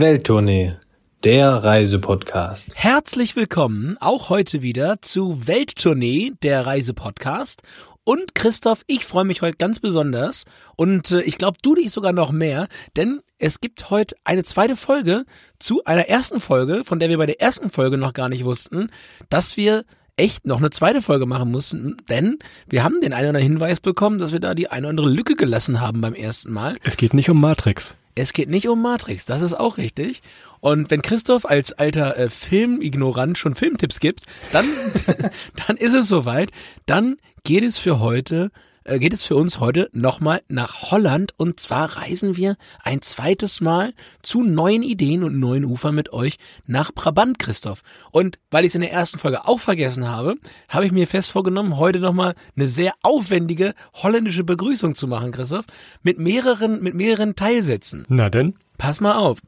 Welttournee, der Reisepodcast. Herzlich willkommen auch heute wieder zu Welttournee, der Reisepodcast. Und Christoph, ich freue mich heute ganz besonders und äh, ich glaube, du dich sogar noch mehr, denn es gibt heute eine zweite Folge zu einer ersten Folge, von der wir bei der ersten Folge noch gar nicht wussten, dass wir echt noch eine zweite Folge machen mussten, denn wir haben den einen oder anderen Hinweis bekommen, dass wir da die eine oder andere Lücke gelassen haben beim ersten Mal. Es geht nicht um Matrix. Es geht nicht um Matrix, das ist auch richtig. Und wenn Christoph als alter äh, Filmignorant schon Filmtipps gibt, dann, dann ist es soweit. Dann geht es für heute äh, geht es für uns heute nochmal nach Holland und zwar reisen wir ein zweites Mal zu neuen Ideen und neuen Ufern mit euch nach Brabant, Christoph. Und weil ich es in der ersten Folge auch vergessen habe, habe ich mir fest vorgenommen, heute nochmal eine sehr aufwendige holländische Begrüßung zu machen, Christoph, mit mehreren, mit mehreren Teilsätzen. Na denn? Pass mal auf.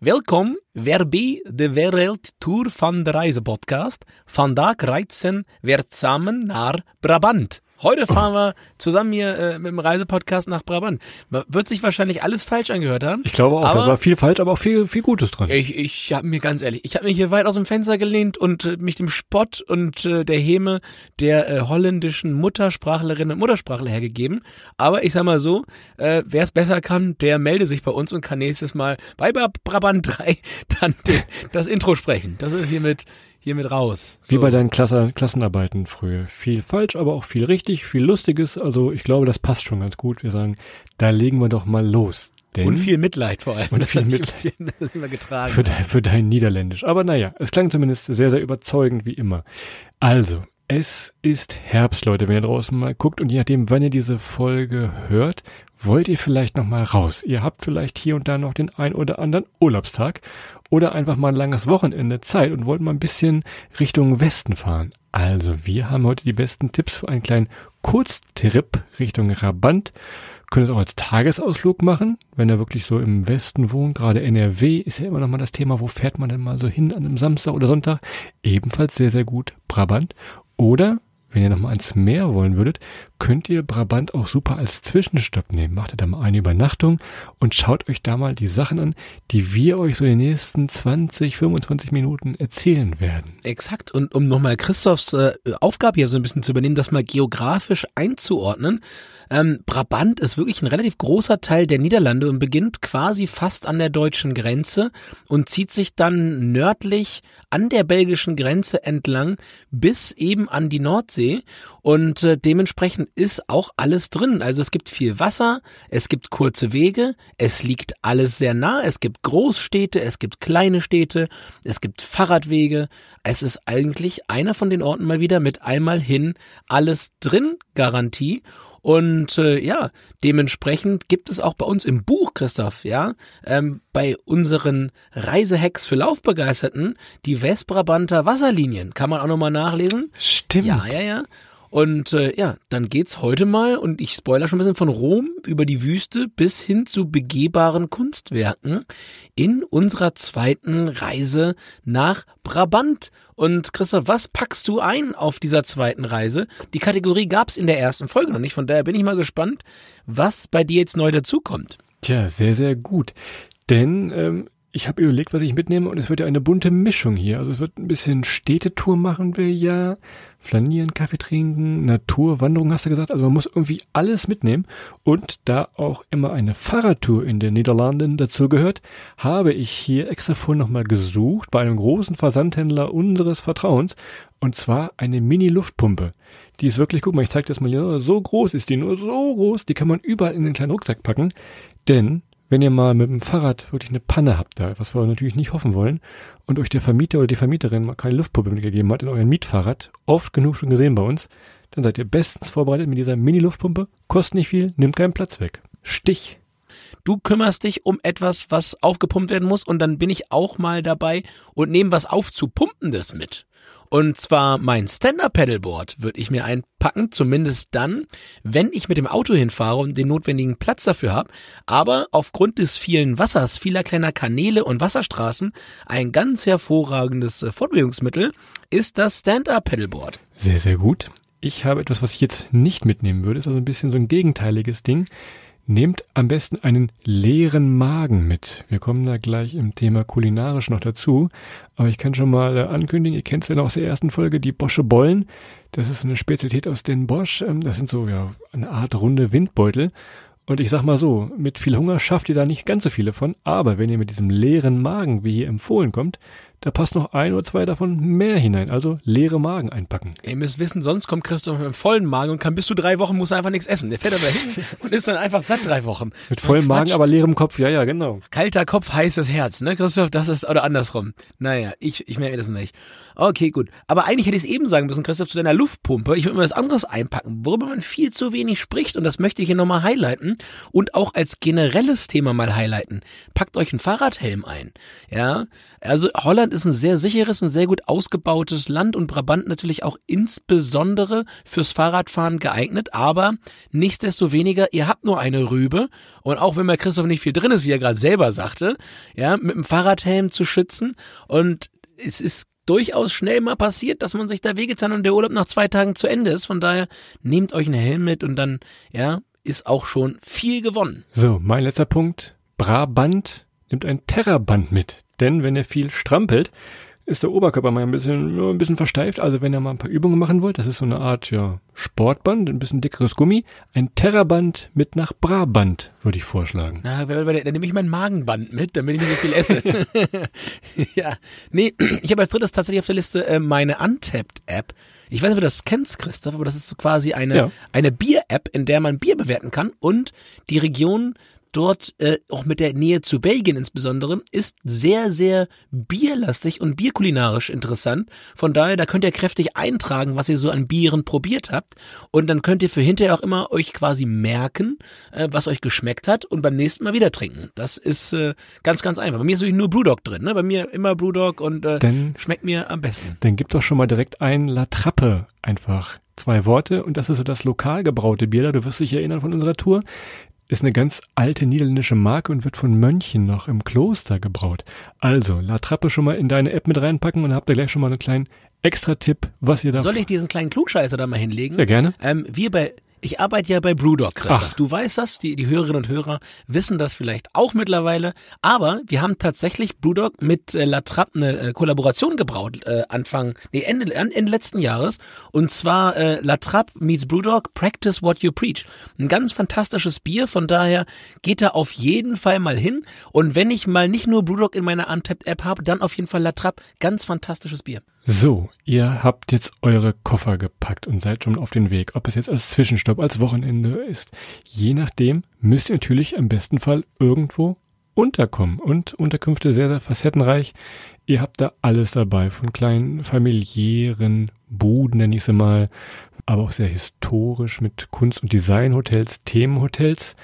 Welkom weer bij de Wereldtour van de Reisepodcast. Vandaag reizen wir zusammen naar Brabant. Heute fahren wir zusammen hier äh, mit dem Reisepodcast nach Brabant. Wird sich wahrscheinlich alles falsch angehört haben. Ich glaube auch, aber da war viel falsch, aber auch viel, viel Gutes dran. Ich, ich habe mir ganz ehrlich, ich habe mich hier weit aus dem Fenster gelehnt und äh, mich dem Spott und äh, der Häme der äh, holländischen Muttersprachlerinnen und Muttersprachler hergegeben. Aber ich sag mal so, äh, wer es besser kann, der melde sich bei uns und kann nächstes Mal bei Brabant 3 dann den, das Intro sprechen. Das ist hiermit hiermit raus. So. Wie bei deinen Klasse, Klassenarbeiten früher. Viel falsch, aber auch viel richtig, viel Lustiges. Also ich glaube, das passt schon ganz gut. Wir sagen, da legen wir doch mal los. Denn und viel Mitleid vor allem. Und viel Mitleid. Das immer getragen. Für, dein, für dein Niederländisch. Aber naja, es klang zumindest sehr, sehr überzeugend wie immer. Also, es ist Herbst, Leute, wenn ihr draußen mal guckt und je nachdem, wann ihr diese Folge hört, wollt ihr vielleicht noch mal raus. Ihr habt vielleicht hier und da noch den ein oder anderen Urlaubstag oder einfach mal ein langes Wochenende Zeit und wollt mal ein bisschen Richtung Westen fahren. Also, wir haben heute die besten Tipps für einen kleinen Kurztrip Richtung Rabant. Könnt es auch als Tagesausflug machen, wenn er wirklich so im Westen wohnt. Gerade NRW ist ja immer noch mal das Thema, wo fährt man denn mal so hin an einem Samstag oder Sonntag? Ebenfalls sehr, sehr gut Brabant. Oder wenn ihr nochmal ans Meer wollen würdet, könnt ihr Brabant auch super als Zwischenstopp nehmen. Macht ihr da mal eine Übernachtung und schaut euch da mal die Sachen an, die wir euch so in den nächsten 20, 25 Minuten erzählen werden. Exakt. Und um nochmal Christophs äh, Aufgabe hier so ein bisschen zu übernehmen, das mal geografisch einzuordnen, ähm, Brabant ist wirklich ein relativ großer Teil der Niederlande und beginnt quasi fast an der deutschen Grenze und zieht sich dann nördlich an der belgischen Grenze entlang bis eben an die Nordsee und äh, dementsprechend ist auch alles drin. Also es gibt viel Wasser, es gibt kurze Wege, es liegt alles sehr nah, es gibt Großstädte, es gibt kleine Städte, es gibt Fahrradwege. Es ist eigentlich einer von den Orten mal wieder mit einmal hin alles drin Garantie. Und äh, ja, dementsprechend gibt es auch bei uns im Buch, Christoph, ja, ähm, bei unseren Reisehacks für Laufbegeisterten die Westbrabanter Wasserlinien. Kann man auch nochmal nachlesen. Stimmt. Ja, ja, ja. Und äh, ja, dann geht's heute mal, und ich spoiler schon ein bisschen von Rom über die Wüste bis hin zu begehbaren Kunstwerken in unserer zweiten Reise nach Brabant. Und Christoph, was packst du ein auf dieser zweiten Reise? Die Kategorie gab's in der ersten Folge noch nicht, von daher bin ich mal gespannt, was bei dir jetzt neu dazukommt. Tja, sehr, sehr gut. Denn ähm, ich habe überlegt, was ich mitnehme und es wird ja eine bunte Mischung hier. Also es wird ein bisschen Städtetour machen wir ja, flanieren, Kaffee trinken, Naturwanderung hast du gesagt. Also man muss irgendwie alles mitnehmen. Und da auch immer eine Fahrradtour in den Niederlanden dazu gehört, habe ich hier extra vorhin nochmal gesucht bei einem großen Versandhändler unseres Vertrauens. Und zwar eine Mini-Luftpumpe. Die ist wirklich, guck mal, ich zeige das mal hier, so groß ist die, nur so groß, die kann man überall in den kleinen Rucksack packen. Denn wenn ihr mal mit dem Fahrrad wirklich eine Panne habt, da, was wir natürlich nicht hoffen wollen, und euch der Vermieter oder die Vermieterin mal keine Luftpumpe mitgegeben hat in euren Mietfahrrad, oft genug schon gesehen bei uns, dann seid ihr bestens vorbereitet mit dieser Mini-Luftpumpe, kostet nicht viel, nimmt keinen Platz weg. Stich. Du kümmerst dich um etwas, was aufgepumpt werden muss, und dann bin ich auch mal dabei und nehme was aufzupumpendes mit. Und zwar mein Stand-Up-Pedalboard würde ich mir einpacken, zumindest dann, wenn ich mit dem Auto hinfahre und den notwendigen Platz dafür habe. Aber aufgrund des vielen Wassers, vieler kleiner Kanäle und Wasserstraßen, ein ganz hervorragendes äh, Fortbewegungsmittel ist das Stand-Up-Pedalboard. Sehr, sehr gut. Ich habe etwas, was ich jetzt nicht mitnehmen würde, ist also ein bisschen so ein gegenteiliges Ding Nehmt am besten einen leeren Magen mit. Wir kommen da gleich im Thema kulinarisch noch dazu. Aber ich kann schon mal äh, ankündigen, ihr kennt es ja noch aus der ersten Folge, die Bosche Bollen. Das ist eine Spezialität aus den Bosch. Ähm, das sind so ja eine Art runde Windbeutel. Und ich sag mal so, mit viel Hunger schafft ihr da nicht ganz so viele von, aber wenn ihr mit diesem leeren Magen, wie hier empfohlen kommt, da passt noch ein oder zwei davon mehr hinein. Also leere Magen einpacken. Ihr müsst wissen, sonst kommt Christoph mit einem vollen Magen und kann bis zu drei Wochen muss er einfach nichts essen. Der fährt aber hin und ist dann einfach satt drei Wochen. Mit so vollem Magen, aber leerem Kopf. Ja, ja, genau. Kalter Kopf, heißes Herz, ne, Christoph? Das ist, oder andersrum. Naja, ich, ich merke das nicht. Okay, gut. Aber eigentlich hätte ich es eben sagen müssen, Christoph, zu deiner Luftpumpe. Ich würde mir was anderes einpacken, worüber man viel zu wenig spricht. Und das möchte ich hier nochmal highlighten und auch als generelles Thema mal highlighten. Packt euch einen Fahrradhelm ein. Ja, also Holland ist ein sehr sicheres und sehr gut ausgebautes Land und Brabant natürlich auch insbesondere fürs Fahrradfahren geeignet. Aber nichtsdestoweniger, ihr habt nur eine Rübe und auch wenn bei Christoph nicht viel drin ist, wie er gerade selber sagte, ja, mit dem Fahrradhelm zu schützen und es ist durchaus schnell mal passiert, dass man sich da wehgetan und der Urlaub nach zwei Tagen zu Ende ist. Von daher nehmt euch einen Helm mit und dann, ja, ist auch schon viel gewonnen. So, mein letzter Punkt. Brabant nimmt ein Terraband mit. Denn wenn er viel strampelt, ist der Oberkörper mal ein bisschen, ein bisschen versteift. Also wenn ihr mal ein paar Übungen machen wollt, das ist so eine Art ja, Sportband, ein bisschen dickeres Gummi, ein Terraband mit nach Brabant, würde ich vorschlagen. Na, dann nehme ich mein Magenband mit, damit ich nicht so viel esse. ja, nee, ich habe als drittes tatsächlich auf der Liste äh, meine Untapped-App. Ich weiß nicht, ob du das kennst, Christoph, aber das ist so quasi eine, ja. eine Bier-App, in der man Bier bewerten kann und die Region dort, äh, auch mit der Nähe zu Belgien insbesondere, ist sehr, sehr bierlastig und bierkulinarisch interessant. Von daher, da könnt ihr kräftig eintragen, was ihr so an Bieren probiert habt. Und dann könnt ihr für hinterher auch immer euch quasi merken, äh, was euch geschmeckt hat und beim nächsten Mal wieder trinken. Das ist äh, ganz, ganz einfach. Bei mir ist natürlich nur Brewdog drin. Ne? Bei mir immer Brewdog und äh, dann, schmeckt mir am besten. Dann gibt doch schon mal direkt ein La Trappe einfach zwei Worte und das ist so das lokal gebraute Bier. Du wirst dich erinnern von unserer Tour ist eine ganz alte niederländische Marke und wird von Mönchen noch im Kloster gebraut. Also, La Trappe schon mal in deine App mit reinpacken und habt ihr gleich schon mal einen kleinen Extra-Tipp, was ihr da... Soll ich diesen kleinen Klugscheißer da mal hinlegen? Ja, gerne. Ähm, wir bei ich arbeite ja bei Brewdog, Christoph. Ach. Du weißt das, die, die Hörerinnen und Hörer wissen das vielleicht auch mittlerweile. Aber wir haben tatsächlich Brewdog mit äh, La Trappe eine äh, Kollaboration gebraut, äh, Anfang, nee, Ende, Ende letzten Jahres. Und zwar äh, La Trappe meets Brewdog, Practice What You Preach. Ein ganz fantastisches Bier, von daher geht da auf jeden Fall mal hin. Und wenn ich mal nicht nur Brewdog in meiner Untapped-App habe, dann auf jeden Fall La Trappe. Ganz fantastisches Bier. So, ihr habt jetzt eure Koffer gepackt und seid schon auf den Weg. Ob es jetzt als Zwischenstopp, als Wochenende ist. Je nachdem müsst ihr natürlich im besten Fall irgendwo unterkommen. Und Unterkünfte sehr, sehr facettenreich. Ihr habt da alles dabei. Von kleinen familiären Buden, nenne ich sie mal. Aber auch sehr historisch mit Kunst- und Designhotels, Themenhotels.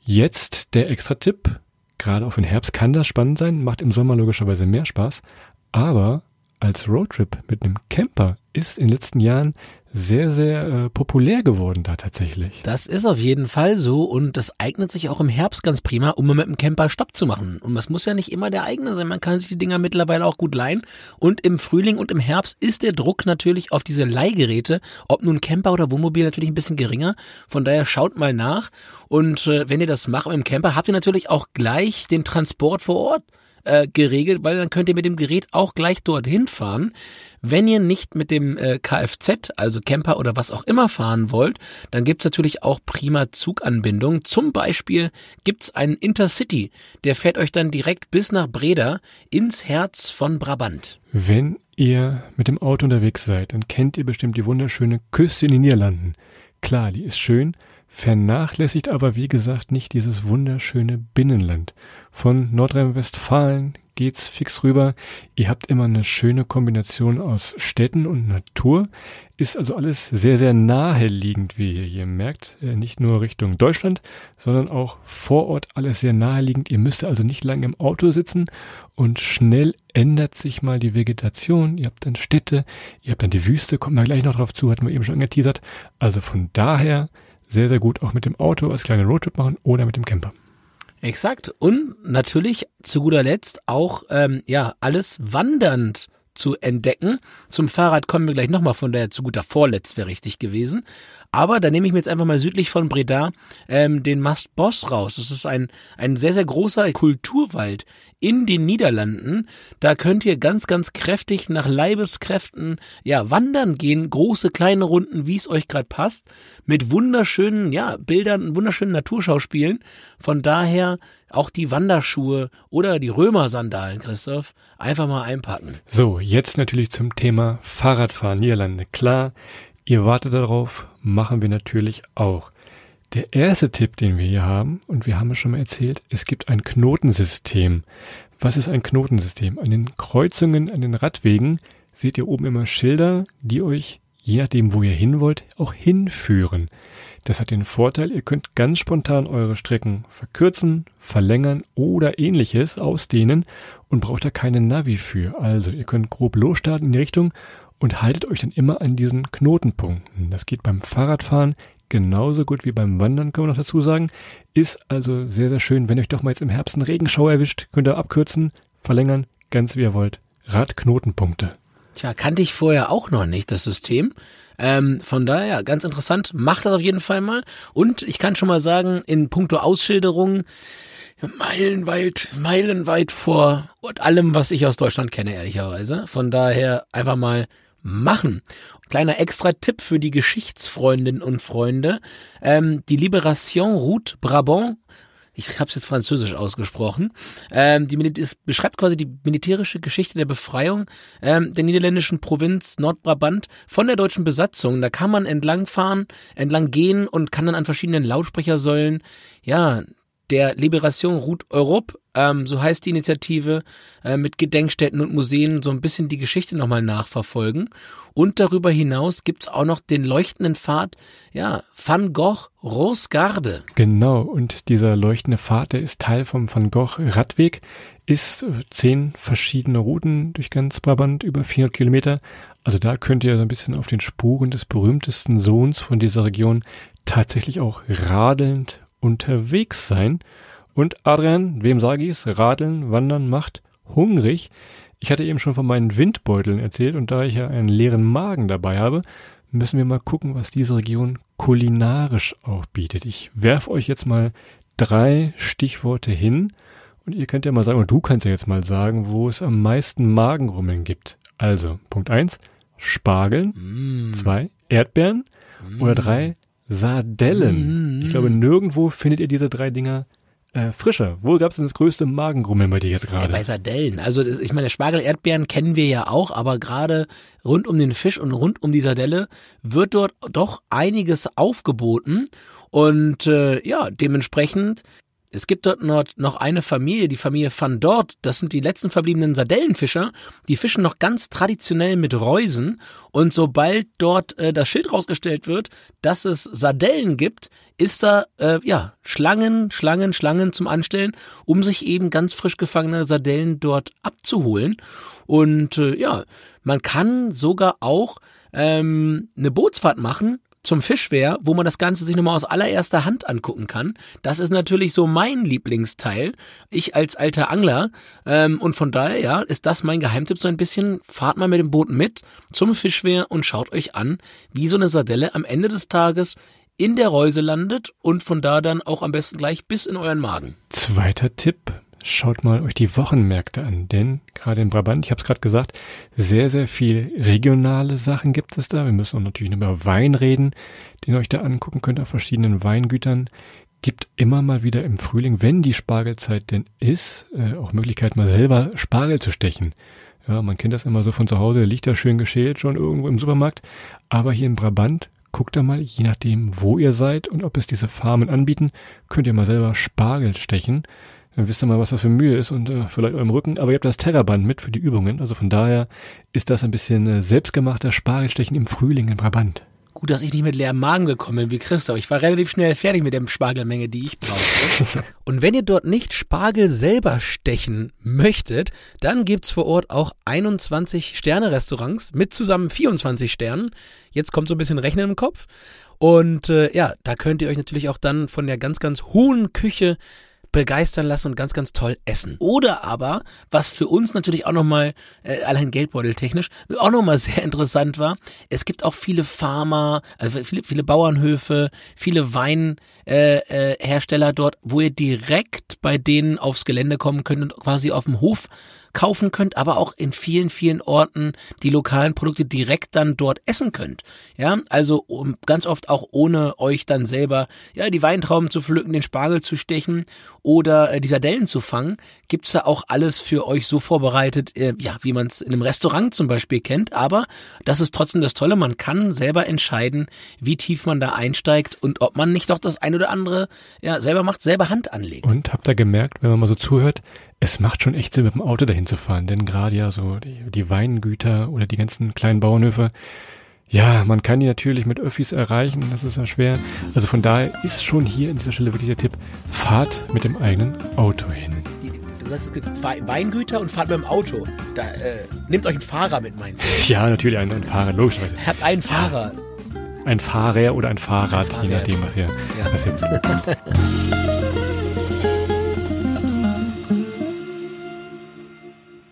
Jetzt der extra Tipp. Gerade auf den Herbst kann das spannend sein. Macht im Sommer logischerweise mehr Spaß. Aber als Roadtrip mit einem Camper ist in den letzten Jahren sehr, sehr äh, populär geworden da tatsächlich. Das ist auf jeden Fall so und das eignet sich auch im Herbst ganz prima, um mit dem Camper Stopp zu machen. Und das muss ja nicht immer der eigene sein, man kann sich die Dinger mittlerweile auch gut leihen. Und im Frühling und im Herbst ist der Druck natürlich auf diese Leihgeräte, ob nun Camper oder Wohnmobil, natürlich ein bisschen geringer. Von daher schaut mal nach. Und äh, wenn ihr das macht mit dem Camper, habt ihr natürlich auch gleich den Transport vor Ort äh, geregelt, weil dann könnt ihr mit dem Gerät auch gleich dorthin fahren. Wenn ihr nicht mit dem äh, Kfz, also Camper oder was auch immer fahren wollt, dann gibt's natürlich auch prima Zuganbindungen. Zum Beispiel gibt's einen Intercity, der fährt euch dann direkt bis nach Breda ins Herz von Brabant. Wenn ihr mit dem Auto unterwegs seid, dann kennt ihr bestimmt die wunderschöne Küste in den Niederlanden. Klar, die ist schön, vernachlässigt aber wie gesagt nicht dieses wunderschöne Binnenland. Von Nordrhein-Westfalen geht's fix rüber. Ihr habt immer eine schöne Kombination aus Städten und Natur. Ist also alles sehr, sehr naheliegend, wie ihr hier merkt. Äh, nicht nur Richtung Deutschland, sondern auch vor Ort alles sehr naheliegend. Ihr müsst also nicht lange im Auto sitzen und schnell ändert sich mal die Vegetation. Ihr habt dann Städte, ihr habt dann die Wüste, kommt mal gleich noch drauf zu, hatten wir eben schon angeteasert. Also von daher sehr, sehr gut auch mit dem Auto als kleine Roadtrip machen oder mit dem Camper. Exakt. Und natürlich zu guter Letzt auch ähm, ja alles wandernd zu entdecken. Zum Fahrrad kommen wir gleich nochmal, von daher zu guter Vorletzt wäre richtig gewesen. Aber da nehme ich mir jetzt einfach mal südlich von Breda ähm, den Mast Boss raus. Das ist ein, ein sehr, sehr großer Kulturwald in den Niederlanden. Da könnt ihr ganz, ganz kräftig nach Leibeskräften ja wandern gehen, große, kleine Runden, wie es euch gerade passt, mit wunderschönen ja Bildern, wunderschönen Naturschauspielen. Von daher auch die Wanderschuhe oder die Römersandalen, Christoph, einfach mal einpacken. So, jetzt natürlich zum Thema Fahrradfahren Niederlande. Klar, ihr wartet darauf, machen wir natürlich auch. Der erste Tipp, den wir hier haben, und wir haben es schon mal erzählt, es gibt ein Knotensystem. Was ist ein Knotensystem? An den Kreuzungen, an den Radwegen seht ihr oben immer Schilder, die euch, je nachdem, wo ihr hin wollt, auch hinführen. Das hat den Vorteil, ihr könnt ganz spontan eure Strecken verkürzen, verlängern oder ähnliches ausdehnen und braucht da keine Navi für. Also ihr könnt grob losstarten in die Richtung und haltet euch dann immer an diesen Knotenpunkten. Das geht beim Fahrradfahren genauso gut wie beim Wandern, können wir noch dazu sagen. Ist also sehr, sehr schön. Wenn euch doch mal jetzt im Herbst ein Regenschau erwischt, könnt ihr abkürzen, verlängern, ganz wie ihr wollt. Radknotenpunkte. Tja, kannte ich vorher auch noch nicht, das System. Ähm, von daher, ganz interessant. Macht das auf jeden Fall mal. Und ich kann schon mal sagen, in puncto Ausschilderung, meilenweit, meilenweit vor allem, was ich aus Deutschland kenne, ehrlicherweise. Von daher einfach mal machen. Kleiner extra Tipp für die Geschichtsfreundinnen und Freunde. Ähm, die Liberation Route Brabant ich habe es jetzt französisch ausgesprochen, ähm, die ist, beschreibt quasi die militärische Geschichte der Befreiung ähm, der niederländischen Provinz Nordbrabant von der deutschen Besatzung. Da kann man entlangfahren, entlang gehen und kann dann an verschiedenen Lautsprechersäulen ja der Liberation Route Europe, ähm, so heißt die Initiative, äh, mit Gedenkstätten und Museen so ein bisschen die Geschichte nochmal nachverfolgen. Und darüber hinaus gibt's auch noch den leuchtenden Pfad, ja, Van Gogh Rosgarde. Genau, und dieser leuchtende Pfad, der ist Teil vom Van Gogh Radweg, ist äh, zehn verschiedene Routen durch ganz Brabant, über 400 Kilometer. Also da könnt ihr so ein bisschen auf den Spuren des berühmtesten Sohns von dieser Region tatsächlich auch radelnd unterwegs sein. Und Adrian, wem sage ich's? Radeln, Wandern macht hungrig. Ich hatte eben schon von meinen Windbeuteln erzählt und da ich ja einen leeren Magen dabei habe, müssen wir mal gucken, was diese Region kulinarisch auch bietet. Ich werf euch jetzt mal drei Stichworte hin und ihr könnt ja mal sagen, und du kannst ja jetzt mal sagen, wo es am meisten Magenrummeln gibt. Also, Punkt eins Spargeln, mm. zwei, Erdbeeren mm. oder drei, Sardellen. Mm. Ich glaube, nirgendwo findet ihr diese drei Dinger äh, frischer. Wo gab es denn das größte Magengrummeln bei dir jetzt gerade? Ja, bei Sardellen. Also ich meine, Spargel, Erdbeeren kennen wir ja auch, aber gerade rund um den Fisch und rund um die Sardelle wird dort doch einiges aufgeboten. Und äh, ja, dementsprechend es gibt dort noch eine Familie, die Familie van Dort. Das sind die letzten verbliebenen Sardellenfischer. Die fischen noch ganz traditionell mit Reusen. Und sobald dort äh, das Schild rausgestellt wird, dass es Sardellen gibt, ist da äh, ja Schlangen, Schlangen, Schlangen zum Anstellen, um sich eben ganz frisch gefangene Sardellen dort abzuholen. Und äh, ja, man kann sogar auch ähm, eine Bootsfahrt machen zum Fischwehr, wo man das Ganze sich nochmal aus allererster Hand angucken kann. Das ist natürlich so mein Lieblingsteil. Ich als alter Angler. Ähm, und von daher, ja, ist das mein Geheimtipp so ein bisschen. Fahrt mal mit dem Boot mit zum Fischwehr und schaut euch an, wie so eine Sardelle am Ende des Tages in der Reuse landet und von da dann auch am besten gleich bis in euren Magen. Zweiter Tipp schaut mal euch die Wochenmärkte an, denn gerade in Brabant, ich habe es gerade gesagt, sehr, sehr viel regionale Sachen gibt es da. Wir müssen auch natürlich über Wein reden, den ihr euch da angucken könnt auf verschiedenen Weingütern. Gibt immer mal wieder im Frühling, wenn die Spargelzeit denn ist, äh, auch Möglichkeit mal selber Spargel zu stechen. Ja, man kennt das immer so von zu Hause, liegt da schön geschält schon irgendwo im Supermarkt. Aber hier in Brabant guckt da mal, je nachdem, wo ihr seid und ob es diese Farmen anbieten, könnt ihr mal selber Spargel stechen. Dann wisst ihr mal, was das für Mühe ist und äh, vielleicht eurem Rücken. Aber ihr habt das Terraband mit für die Übungen. Also von daher ist das ein bisschen äh, selbstgemachter Spargelstechen im Frühling in Brabant. Gut, dass ich nicht mit leerem Magen gekommen bin wie Christoph. Ich war relativ schnell fertig mit der Spargelmenge, die ich brauchte. und wenn ihr dort nicht Spargel selber stechen möchtet, dann gibt's vor Ort auch 21 Sterne-Restaurants mit zusammen 24 Sternen. Jetzt kommt so ein bisschen Rechnen im Kopf. Und äh, ja, da könnt ihr euch natürlich auch dann von der ganz, ganz hohen Küche begeistern lassen und ganz, ganz toll essen. Oder aber, was für uns natürlich auch nochmal, äh, allein geldbeuteltechnisch, auch nochmal sehr interessant war, es gibt auch viele Farmer, also viele, viele Bauernhöfe, viele Weinhersteller äh, äh, dort, wo ihr direkt bei denen aufs Gelände kommen könnt und quasi auf dem Hof kaufen könnt, aber auch in vielen, vielen Orten die lokalen Produkte direkt dann dort essen könnt. Ja, also um, ganz oft auch ohne euch dann selber ja die Weintrauben zu pflücken, den Spargel zu stechen oder äh, die Sardellen zu fangen, gibt's da auch alles für euch so vorbereitet, äh, ja, wie man es in einem Restaurant zum Beispiel kennt. Aber das ist trotzdem das Tolle, man kann selber entscheiden, wie tief man da einsteigt und ob man nicht doch das ein oder andere ja selber macht, selber Hand anlegt. Und habt ihr gemerkt, wenn man mal so zuhört, es macht schon echt Sinn, mit dem Auto dahin zu fahren, denn gerade ja so die, die Weingüter oder die ganzen kleinen Bauernhöfe, ja, man kann die natürlich mit Öffis erreichen, das ist ja schwer. Also von daher ist schon hier an dieser Stelle wirklich der Tipp, fahrt mit dem eigenen Auto hin. Du sagst, es gibt Weingüter und fahrt mit dem Auto. Da, äh, nehmt euch einen Fahrer mit, meinst du? Ja, natürlich einen, einen Fahrer, logischerweise. Habt einen Fahrer. Ein Fahrer oder ein Fahrrad, ein je nachdem, was ihr, ja. was ihr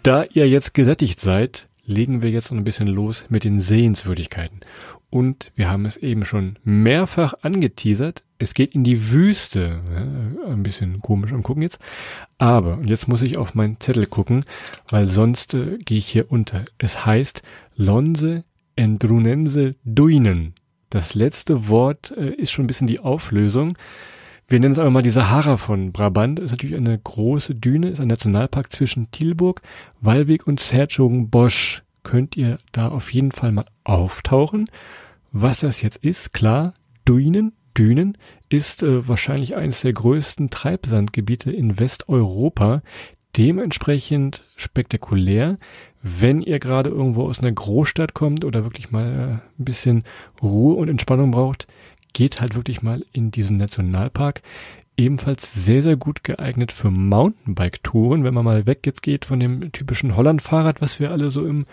Da ihr jetzt gesättigt seid, legen wir jetzt noch ein bisschen los mit den Sehenswürdigkeiten. Und wir haben es eben schon mehrfach angeteasert. Es geht in die Wüste. Ein bisschen komisch am Gucken jetzt. Aber, und jetzt muss ich auf meinen Zettel gucken, weil sonst äh, gehe ich hier unter. Es heißt Lonse Endrunense Duinen. Das letzte Wort äh, ist schon ein bisschen die Auflösung. Wir nennen es aber mal die Sahara von Brabant. Ist natürlich eine große Düne, ist ein Nationalpark zwischen Tilburg, Wallweg und Sertjogen-Bosch. Könnt ihr da auf jeden Fall mal auftauchen. Was das jetzt ist, klar, Dünen, Dünen ist äh, wahrscheinlich eines der größten Treibsandgebiete in Westeuropa. Dementsprechend spektakulär. Wenn ihr gerade irgendwo aus einer Großstadt kommt oder wirklich mal äh, ein bisschen Ruhe und Entspannung braucht, geht halt wirklich mal in diesen Nationalpark. Ebenfalls sehr, sehr gut geeignet für Mountainbike-Touren, wenn man mal weg jetzt geht von dem typischen Holland-Fahrrad, was wir alle so im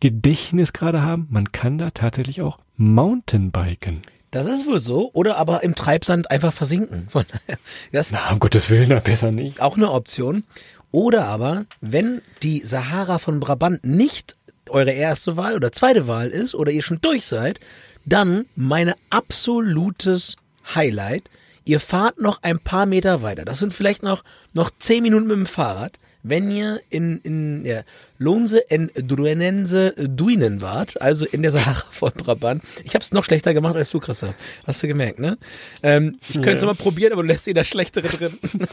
Gedächtnis gerade haben. Man kann da tatsächlich auch Mountainbiken. Das ist wohl so. Oder aber im Treibsand einfach versinken. Von daher, das Na, um Gottes Willen, besser nicht. Auch eine Option. Oder aber, wenn die Sahara von Brabant nicht eure erste Wahl oder zweite Wahl ist oder ihr schon durch seid, dann meine absolutes Highlight. Ihr fahrt noch ein paar Meter weiter. Das sind vielleicht noch, noch zehn Minuten mit dem Fahrrad. Wenn ihr in, in ja, Lonse en Druenense Duinen wart, also in der Sahara von Brabant. Ich habe es noch schlechter gemacht als du, Christoph. Hast du gemerkt, ne? Ähm, ich könnte es ja. mal probieren, aber du lässt dir das Schlechtere drin.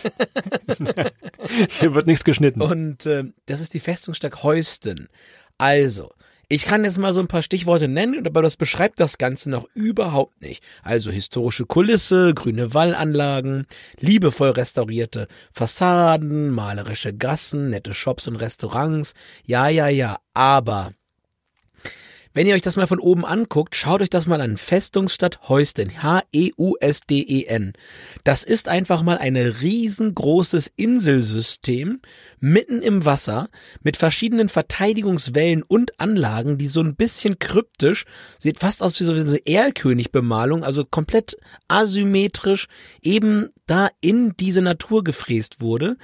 Hier wird nichts geschnitten. Und äh, das ist die Festungsstadt Heusten. Also, ich kann jetzt mal so ein paar Stichworte nennen, aber das beschreibt das Ganze noch überhaupt nicht. Also historische Kulisse, grüne Wallanlagen, liebevoll restaurierte Fassaden, malerische Gassen, nette Shops und Restaurants. Ja, ja, ja, aber wenn ihr euch das mal von oben anguckt, schaut euch das mal an. Festungsstadt Heusten. H-E-U-S-D-E-N. Das ist einfach mal ein riesengroßes Inselsystem mitten im Wasser mit verschiedenen Verteidigungswellen und Anlagen, die so ein bisschen kryptisch, sieht fast aus wie so eine Erlkönig-Bemalung, also komplett asymmetrisch eben da in diese Natur gefräst wurde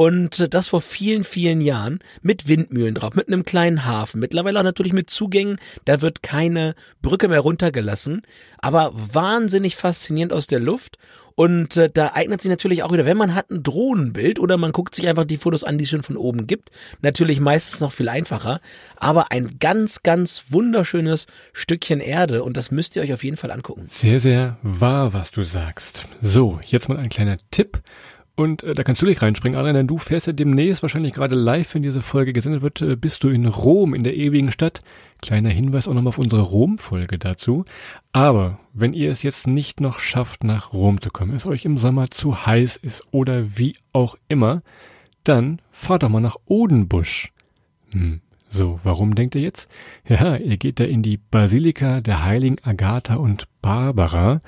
und das vor vielen, vielen Jahren mit Windmühlen drauf, mit einem kleinen Hafen. Mittlerweile auch natürlich mit Zugängen. Da wird keine Brücke mehr runtergelassen. Aber wahnsinnig faszinierend aus der Luft. Und äh, da eignet sich natürlich auch wieder, wenn man hat ein Drohnenbild oder man guckt sich einfach die Fotos an, die es schon von oben gibt. Natürlich meistens noch viel einfacher, aber ein ganz, ganz wunderschönes Stückchen Erde und das müsst ihr euch auf jeden Fall angucken. Sehr, sehr wahr, was du sagst. So, jetzt mal ein kleiner Tipp und äh, da kannst du dich reinspringen, Adrian, denn du fährst ja demnächst wahrscheinlich gerade live, wenn diese Folge gesendet wird, äh, bist du in Rom, in der ewigen Stadt. Kleiner Hinweis auch nochmal auf unsere Rom-Folge dazu. Aber wenn ihr es jetzt nicht noch schafft, nach Rom zu kommen, es euch im Sommer zu heiß ist oder wie auch immer, dann fahrt doch mal nach Odenbusch. Hm, so, warum denkt ihr jetzt? Ja, ihr geht da in die Basilika der Heiligen Agatha und Barbara.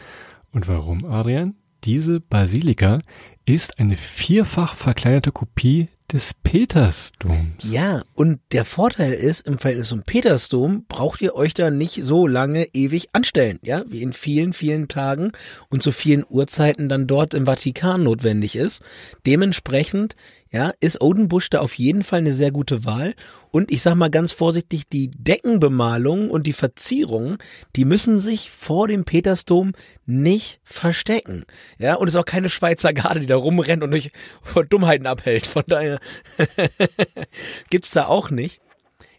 Und warum, Adrian? Diese Basilika ist eine vierfach verkleinerte Kopie des Petersdoms. Ja, und der Vorteil ist, im Verhältnis zum Petersdom braucht ihr euch da nicht so lange ewig anstellen, ja, wie in vielen, vielen Tagen und zu vielen Uhrzeiten dann dort im Vatikan notwendig ist. Dementsprechend ja, ist Odenbusch da auf jeden Fall eine sehr gute Wahl. Und ich sag mal ganz vorsichtig, die Deckenbemalung und die Verzierungen, die müssen sich vor dem Petersdom nicht verstecken. Ja, und es ist auch keine Schweizer Garde, die da rumrennt und euch vor Dummheiten abhält. Von daher gibt's da auch nicht.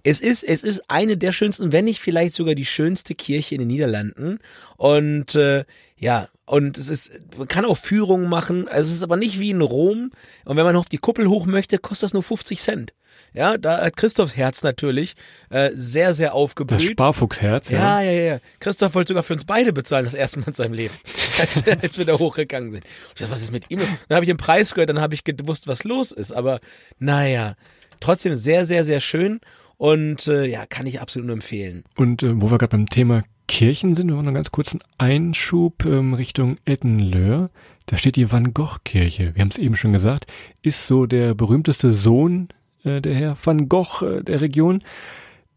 Es ist, es ist eine der schönsten, wenn nicht vielleicht sogar die schönste Kirche in den Niederlanden. Und äh, ja, und es ist, man kann auch Führungen machen. Also es ist aber nicht wie in Rom. Und wenn man auf die Kuppel hoch möchte, kostet das nur 50 Cent. Ja, da hat Christophs Herz natürlich äh, sehr, sehr aufgeblüht. Das Sparfuchsherz, ja. Ja, ja, ja. Christoph wollte sogar für uns beide bezahlen, das erste Mal in seinem Leben, als, wir, als wir da hochgegangen sind. Ich dachte, was ist mit ihm? Dann habe ich den Preis gehört, dann habe ich gewusst, was los ist. Aber naja, trotzdem sehr, sehr, sehr schön. Und äh, ja, kann ich absolut nur empfehlen. Und äh, wo wir gerade beim Thema Kirchen sind, wir machen noch ganz kurz einen Einschub ähm, Richtung Ettenleur. Da steht die Van Gogh-Kirche. Wir haben es eben schon gesagt, ist so der berühmteste Sohn äh, der Herr Van Gogh äh, der Region.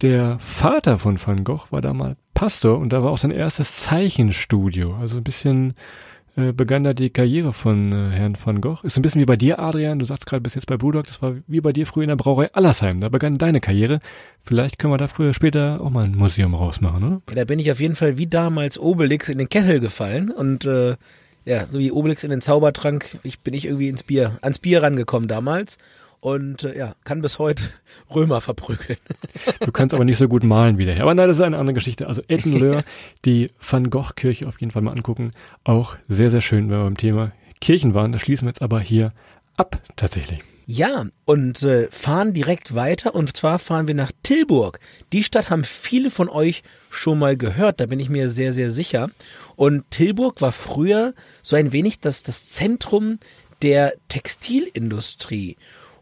Der Vater von Van Gogh war da mal Pastor und da war auch sein erstes Zeichenstudio. Also ein bisschen äh, begann da die Karriere von äh, Herrn van Gogh. Ist ein bisschen wie bei dir, Adrian. Du sagst gerade bis jetzt bei Brewdog, das war wie bei dir früher in der Brauerei Allersheim. Da begann deine Karriere. Vielleicht können wir da früher später auch mal ein Museum rausmachen, oder? Ja, da bin ich auf jeden Fall wie damals Obelix in den Kessel gefallen und äh, ja, so wie Obelix in den Zaubertrank, ich bin ich irgendwie ins Bier, ans Bier rangekommen damals und äh, ja, kann bis heute Römer verprügeln. Du kannst aber nicht so gut malen wie der Herr. Aber nein, das ist eine andere Geschichte. Also Ettenleur, die Van Gogh-Kirche auf jeden Fall mal angucken. Auch sehr, sehr schön, wenn wir beim Thema Kirchen waren. Da schließen wir jetzt aber hier ab tatsächlich. Ja, und äh, fahren direkt weiter und zwar fahren wir nach Tilburg. Die Stadt haben viele von euch schon mal gehört, da bin ich mir sehr, sehr sicher. Und Tilburg war früher so ein wenig das, das Zentrum der Textilindustrie.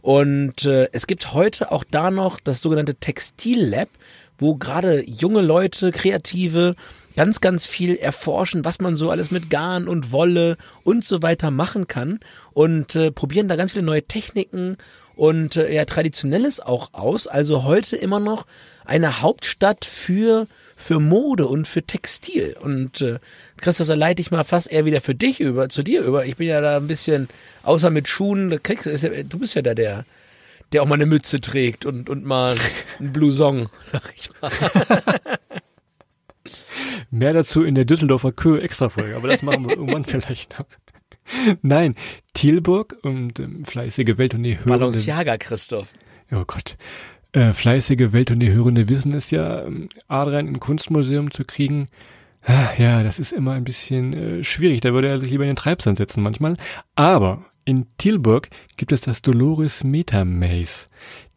Und äh, es gibt heute auch da noch das sogenannte Textillab, wo gerade junge Leute, Kreative, ganz, ganz viel erforschen, was man so alles mit Garn und Wolle und so weiter machen kann und äh, probieren da ganz viele neue Techniken und äh, ja, traditionelles auch aus. Also heute immer noch eine Hauptstadt für für Mode und für Textil. Und äh, Christoph, da leite ich mal fast eher wieder für dich über, zu dir über. Ich bin ja da ein bisschen, außer mit Schuhen, kriegst, ist ja, du bist ja da der, der auch mal eine Mütze trägt und, und mal ein Blouson, sag ich mal. Mehr dazu in der Düsseldorfer Kö Extra-Folge, aber das machen wir irgendwann vielleicht noch. Nein, Thielburg und ähm, fleißige Welt und die Hörende. Balenciaga, Christoph. Oh Gott. Äh, fleißige Welt und die Hörende wissen es ja, ähm, Adrian im Kunstmuseum zu kriegen. Ah, ja, das ist immer ein bisschen äh, schwierig. Da würde er sich lieber in den Treibsand setzen manchmal. Aber in Tilburg gibt es das Dolores Meta Maze.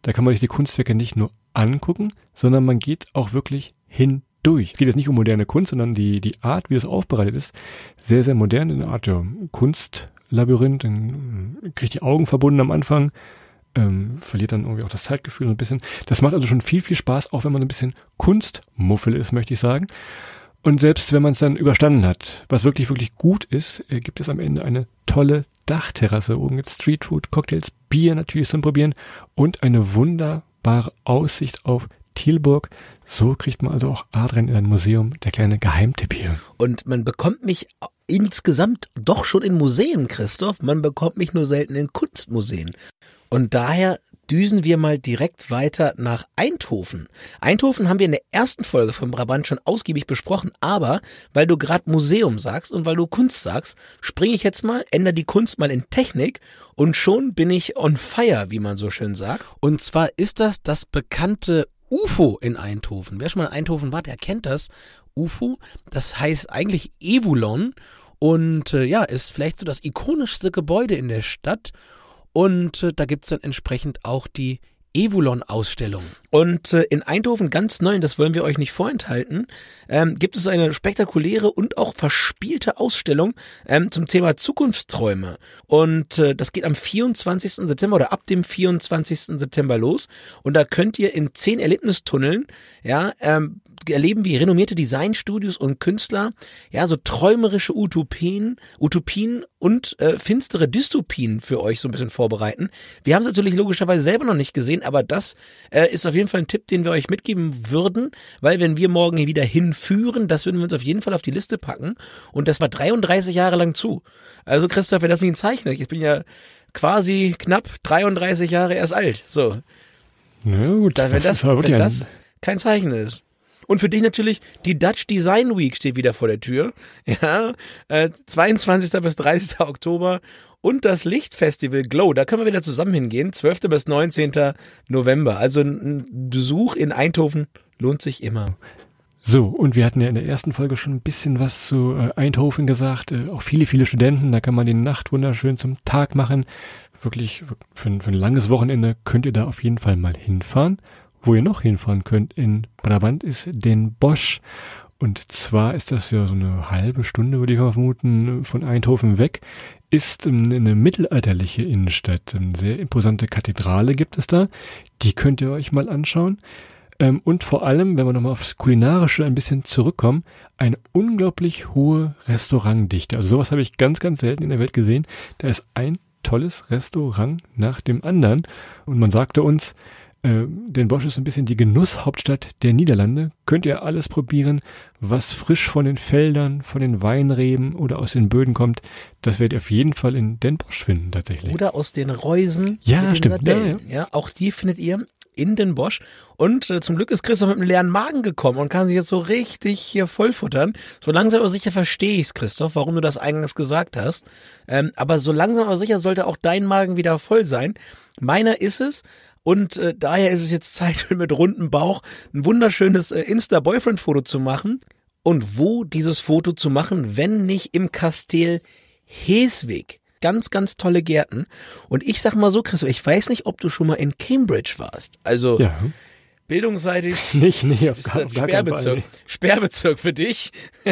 Da kann man sich die Kunstwerke nicht nur angucken, sondern man geht auch wirklich hindurch. Es geht jetzt nicht um moderne Kunst, sondern die, die Art, wie es aufbereitet ist, sehr, sehr modern, in einer Art ja, Kunstlabyrinth. Dann äh, kriegt die Augen verbunden am Anfang ähm, verliert dann irgendwie auch das Zeitgefühl ein bisschen. Das macht also schon viel, viel Spaß, auch wenn man ein bisschen Kunstmuffel ist, möchte ich sagen. Und selbst wenn man es dann überstanden hat, was wirklich, wirklich gut ist, äh, gibt es am Ende eine tolle Dachterrasse. Oben gibt Streetfood, Cocktails, Bier natürlich zum Probieren und eine wunderbare Aussicht auf Thielburg. So kriegt man also auch Adrian in ein Museum, der kleine Geheimtipp hier. Und man bekommt mich insgesamt doch schon in Museen, Christoph. Man bekommt mich nur selten in Kunstmuseen. Und daher düsen wir mal direkt weiter nach Eindhoven. Eindhoven haben wir in der ersten Folge von Brabant schon ausgiebig besprochen, aber weil du gerade Museum sagst und weil du Kunst sagst, springe ich jetzt mal, ändere die Kunst mal in Technik und schon bin ich on fire, wie man so schön sagt. Und zwar ist das das bekannte UFO in Eindhoven. Wer schon mal in Eindhoven war, der kennt das. UFO, das heißt eigentlich Evulon und äh, ja, ist vielleicht so das ikonischste Gebäude in der Stadt und äh, da gibt's dann entsprechend auch die Evulon-Ausstellung. Und äh, in Eindhoven ganz neu, und das wollen wir euch nicht vorenthalten, ähm, gibt es eine spektakuläre und auch verspielte Ausstellung ähm, zum Thema Zukunftsträume. Und äh, das geht am 24. September oder ab dem 24. September los. Und da könnt ihr in zehn Erlebnistunneln ja, ähm, erleben, wie renommierte Designstudios und Künstler ja so träumerische Utopien, Utopien und äh, finstere Dystopien für euch so ein bisschen vorbereiten. Wir haben es natürlich logischerweise selber noch nicht gesehen, aber das äh, ist auf jeden Fall ein Tipp, den wir euch mitgeben würden, weil wenn wir morgen hier wieder hinführen, das würden wir uns auf jeden Fall auf die Liste packen und das war 33 Jahre lang zu. Also Christoph, wenn das nicht ein Zeichen ist, ich bin ja quasi knapp 33 Jahre erst alt. So. Na gut, Da, wenn das, das, wenn das ein, kein Zeichen ist. Und für dich natürlich, die Dutch Design Week steht wieder vor der Tür. Ja, äh, 22. bis 30. Oktober. Und das Lichtfestival Glow, da können wir wieder zusammen hingehen. 12. bis 19. November. Also ein Besuch in Eindhoven lohnt sich immer. So, und wir hatten ja in der ersten Folge schon ein bisschen was zu äh, Eindhoven gesagt. Äh, auch viele, viele Studenten, da kann man die Nacht wunderschön zum Tag machen. Wirklich für, für ein langes Wochenende könnt ihr da auf jeden Fall mal hinfahren. Wo ihr noch hinfahren könnt in Brabant ist den Bosch. Und zwar ist das ja so eine halbe Stunde, würde ich mal vermuten, von Eindhoven weg. Ist ähm, eine mittelalterliche Innenstadt. Eine sehr imposante Kathedrale gibt es da. Die könnt ihr euch mal anschauen. Ähm, und vor allem, wenn wir nochmal aufs Kulinarische ein bisschen zurückkommen, eine unglaublich hohe Restaurantdichte. Also sowas habe ich ganz, ganz selten in der Welt gesehen. Da ist ein tolles Restaurant nach dem anderen. Und man sagte uns, äh, Den Bosch ist ein bisschen die Genusshauptstadt der Niederlande. Könnt ihr alles probieren, was frisch von den Feldern, von den Weinreben oder aus den Böden kommt. Das werdet ihr auf jeden Fall in Den Bosch finden, tatsächlich. Oder aus den Reusen Ja, stimmt. Sardellen. Ja, auch die findet ihr in den Bosch. Und äh, zum Glück ist Christoph mit einem leeren Magen gekommen und kann sich jetzt so richtig hier vollfuttern. So langsam aber sicher verstehe ich's, Christoph, warum du das eingangs gesagt hast. Ähm, aber so langsam aber sicher sollte auch dein Magen wieder voll sein. Meiner ist es. Und äh, daher ist es jetzt Zeit, mit rundem Bauch ein wunderschönes äh, Insta-Boyfriend-Foto zu machen. Und wo dieses Foto zu machen, wenn nicht im Kastell Heesweg? Ganz, ganz tolle Gärten. Und ich sag mal so, Christoph, ich weiß nicht, ob du schon mal in Cambridge warst. Also Ja, bildungsseitig nicht, nee, auf, gar, gar. Sperrbezirk. Sperrbezirk für dich.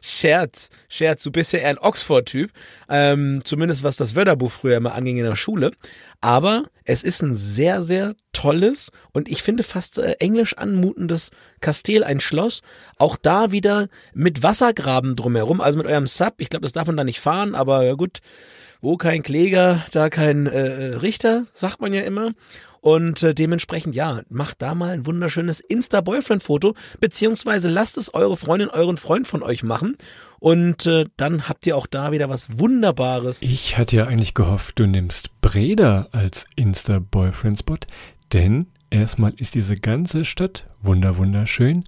Scherz, Scherz, du bist ja eher ein Oxford-Typ, ähm, zumindest was das Wörterbuch früher mal anging in der Schule. Aber es ist ein sehr, sehr tolles und ich finde fast äh, englisch anmutendes Kastell, ein Schloss. Auch da wieder mit Wassergraben drumherum, also mit eurem Sub. Ich glaube, das darf man da nicht fahren, aber ja gut, wo kein Kläger, da kein äh, Richter, sagt man ja immer. Und äh, dementsprechend, ja, macht da mal ein wunderschönes Insta-Boyfriend-Foto, beziehungsweise lasst es eure Freundin, euren Freund von euch machen. Und äh, dann habt ihr auch da wieder was Wunderbares. Ich hatte ja eigentlich gehofft, du nimmst Breda als Insta-Boyfriend-Spot, denn erstmal ist diese ganze Stadt wunder wunderschön,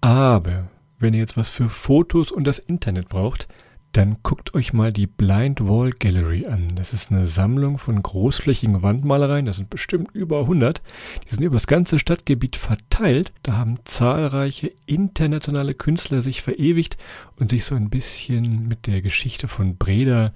aber wenn ihr jetzt was für Fotos und das Internet braucht, dann guckt euch mal die Blind Wall Gallery an. Das ist eine Sammlung von großflächigen Wandmalereien, das sind bestimmt über 100. Die sind über das ganze Stadtgebiet verteilt. Da haben zahlreiche internationale Künstler sich verewigt und sich so ein bisschen mit der Geschichte von Breda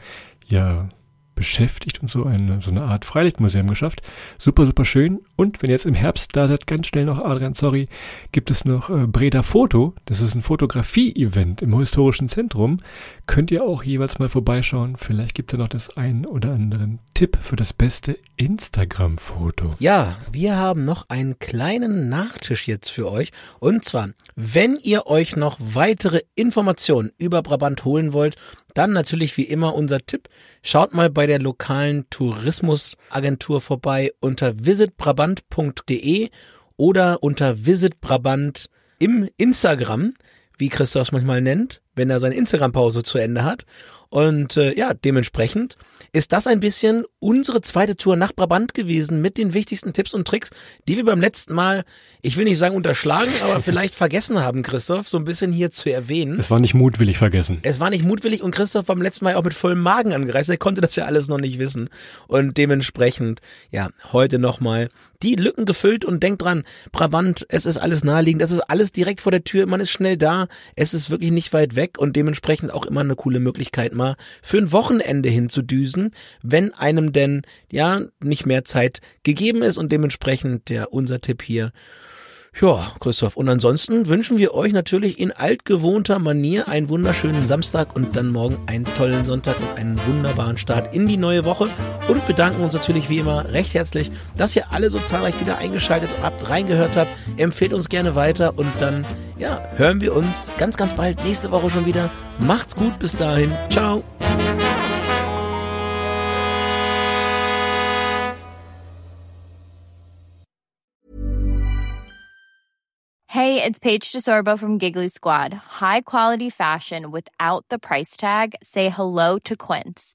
ja beschäftigt und so eine, so eine Art Freilichtmuseum geschafft. Super, super schön. Und wenn ihr jetzt im Herbst da seid, ganz schnell noch, Adrian, sorry, gibt es noch äh, Breda Foto. Das ist ein Fotografie-Event im historischen Zentrum. Könnt ihr auch jeweils mal vorbeischauen. Vielleicht gibt es ja noch das ein oder anderen Tipp für das beste Instagram-Foto. Ja, wir haben noch einen kleinen Nachtisch jetzt für euch. Und zwar, wenn ihr euch noch weitere Informationen über Brabant holen wollt, dann natürlich wie immer unser Tipp. Schaut mal bei der lokalen Tourismusagentur vorbei unter visitbrabant.de oder unter visitbrabant im Instagram, wie Christoph es manchmal nennt, wenn er seine Instagram-Pause zu Ende hat. Und äh, ja, dementsprechend ist das ein bisschen unsere zweite Tour nach Brabant gewesen mit den wichtigsten Tipps und Tricks, die wir beim letzten Mal, ich will nicht sagen unterschlagen, aber vielleicht vergessen haben, Christoph, so ein bisschen hier zu erwähnen. Es war nicht mutwillig vergessen. Es war nicht mutwillig und Christoph war beim letzten Mal auch mit vollem Magen angereist. Er konnte das ja alles noch nicht wissen. Und dementsprechend, ja, heute nochmal die Lücken gefüllt und denkt dran, Brabant, es ist alles naheliegend, es ist alles direkt vor der Tür, man ist schnell da, es ist wirklich nicht weit weg und dementsprechend auch immer eine coole Möglichkeit mal für ein Wochenende hinzudüsen, wenn einem denn ja nicht mehr Zeit gegeben ist und dementsprechend der unser Tipp hier ja, Christoph. Und ansonsten wünschen wir euch natürlich in altgewohnter Manier einen wunderschönen Samstag und dann morgen einen tollen Sonntag und einen wunderbaren Start in die neue Woche. Und bedanken uns natürlich wie immer recht herzlich, dass ihr alle so zahlreich wieder eingeschaltet habt, reingehört habt. Empfehlt uns gerne weiter und dann, ja, hören wir uns ganz, ganz bald nächste Woche schon wieder. Macht's gut, bis dahin. Ciao. Hey, it's Paige DeSorbo from Giggly Squad. High quality fashion without the price tag. Say hello to Quince.